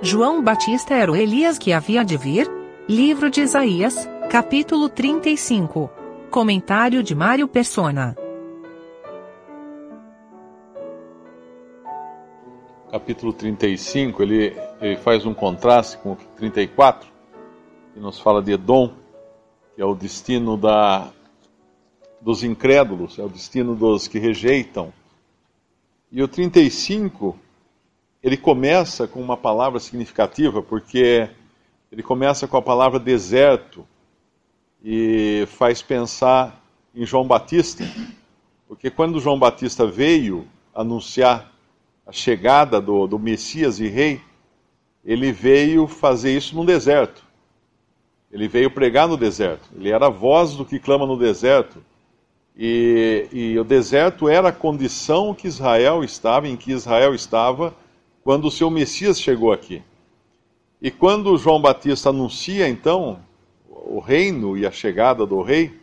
João Batista era o Elias que havia de vir? Livro de Isaías, capítulo 35. Comentário de Mário Persona. Capítulo 35, ele, ele faz um contraste com o 34, que nos fala de Edom, que é o destino da, dos incrédulos, é o destino dos que rejeitam. E o 35 ele começa com uma palavra significativa, porque ele começa com a palavra deserto e faz pensar em João Batista, porque quando João Batista veio anunciar a chegada do, do Messias e Rei, ele veio fazer isso no deserto. Ele veio pregar no deserto. Ele era a voz do que clama no deserto. E, e o deserto era a condição que Israel estava, em que Israel estava quando o seu Messias chegou aqui. E quando João Batista anuncia, então, o reino e a chegada do rei,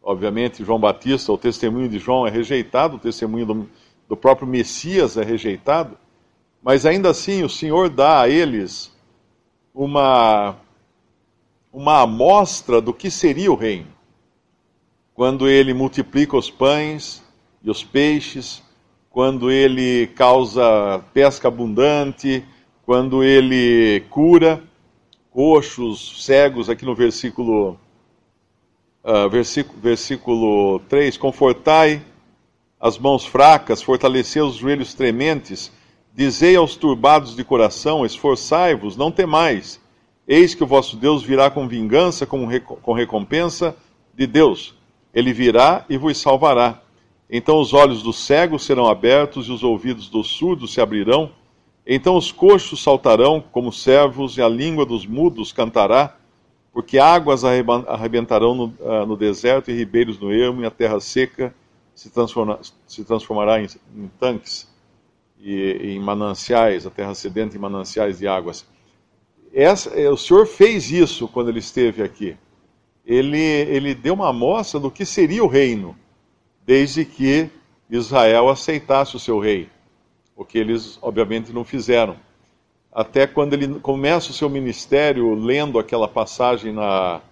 obviamente, João Batista, o testemunho de João é rejeitado, o testemunho do, do próprio Messias é rejeitado, mas ainda assim o Senhor dá a eles uma, uma amostra do que seria o reino. Quando ele multiplica os pães e os peixes, quando ele causa pesca abundante, quando ele cura coxos, cegos, aqui no versículo, uh, versículo, versículo 3, confortai as mãos fracas, fortalecei os joelhos trementes, dizei aos turbados de coração, esforçai-vos, não temais, eis que o vosso Deus virá com vingança, com, com recompensa de Deus, ele virá e vos salvará então os olhos dos cegos serão abertos e os ouvidos dos surdos se abrirão. Então os coxos saltarão como servos e a língua dos mudos cantará, porque águas arrebentarão no, uh, no deserto e ribeiros no ermo, e a terra seca se, transforma, se transformará em, em tanques e em mananciais, a terra sedenta em mananciais de águas. Essa, o Senhor fez isso quando ele esteve aqui. Ele, ele deu uma amostra do que seria o reino desde que Israel aceitasse o seu rei, o que eles obviamente não fizeram. Até quando ele começa o seu ministério lendo aquela passagem na,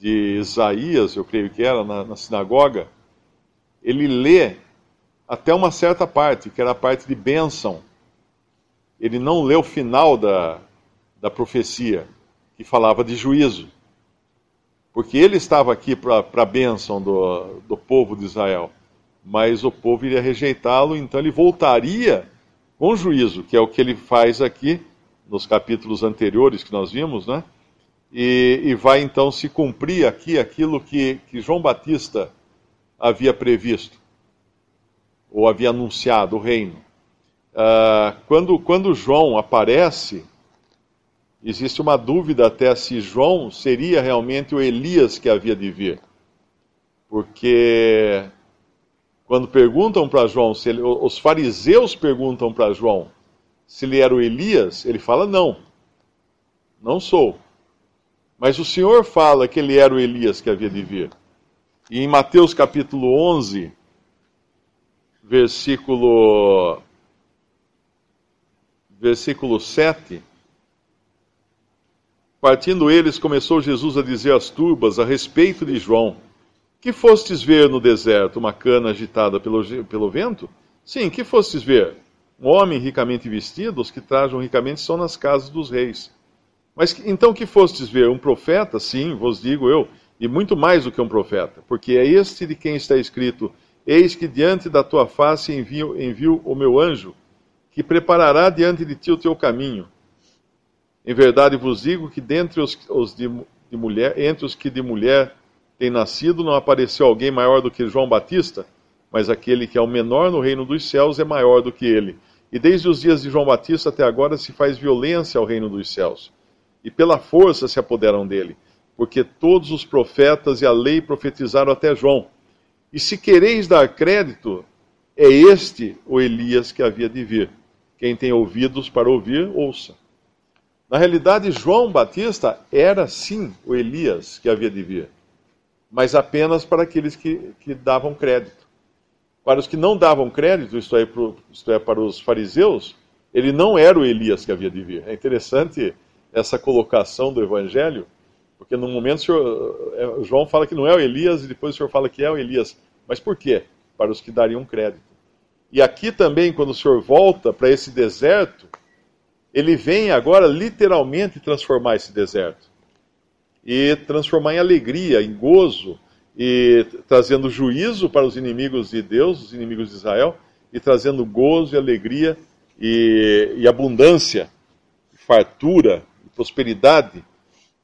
de Isaías, eu creio que era, na, na sinagoga, ele lê até uma certa parte, que era a parte de bênção. Ele não lê o final da, da profecia, que falava de juízo porque ele estava aqui para a bênção do, do povo de Israel, mas o povo iria rejeitá-lo, então ele voltaria com juízo, que é o que ele faz aqui nos capítulos anteriores que nós vimos, né? E, e vai então se cumprir aqui aquilo que, que João Batista havia previsto, ou havia anunciado, o reino. Uh, quando, quando João aparece existe uma dúvida até se João seria realmente o Elias que havia de vir. Porque quando perguntam para João, ele, os fariseus perguntam para João se ele era o Elias, ele fala: não, não sou. Mas o Senhor fala que ele era o Elias que havia de vir. E em Mateus capítulo 11, versículo, versículo 7 Partindo eles, começou Jesus a dizer às turbas a respeito de João: Que fostes ver no deserto uma cana agitada pelo, pelo vento? Sim, que fostes ver? Um homem ricamente vestido, os que trajam ricamente são nas casas dos reis. Mas então que fostes ver? Um profeta? Sim, vos digo eu, e muito mais do que um profeta, porque é este de quem está escrito: Eis que diante da tua face envio, envio o meu anjo, que preparará diante de ti o teu caminho. Em verdade vos digo que dentre os, os de, de mulher, entre os que de mulher têm nascido, não apareceu alguém maior do que João Batista, mas aquele que é o menor no reino dos céus é maior do que ele. E desde os dias de João Batista até agora se faz violência ao reino dos céus. E pela força se apoderam dele, porque todos os profetas e a lei profetizaram até João. E se quereis dar crédito, é este o Elias que havia de vir. Quem tem ouvidos para ouvir, ouça. Na realidade, João Batista era sim o Elias que havia de vir, mas apenas para aqueles que, que davam crédito. Para os que não davam crédito, isto é, isto é, para os fariseus, ele não era o Elias que havia de vir. É interessante essa colocação do Evangelho, porque no momento senhor, é, João fala que não é o Elias e depois o senhor fala que é o Elias. Mas por quê? Para os que dariam crédito. E aqui também, quando o senhor volta para esse deserto, ele vem agora literalmente transformar esse deserto. E transformar em alegria, em gozo, e trazendo juízo para os inimigos de Deus, os inimigos de Israel, e trazendo gozo e alegria e, e abundância, fartura prosperidade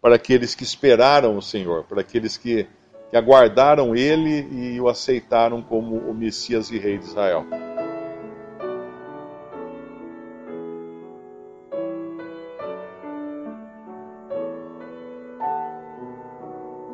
para aqueles que esperaram o Senhor, para aqueles que, que aguardaram Ele e o aceitaram como o Messias e Rei de Israel.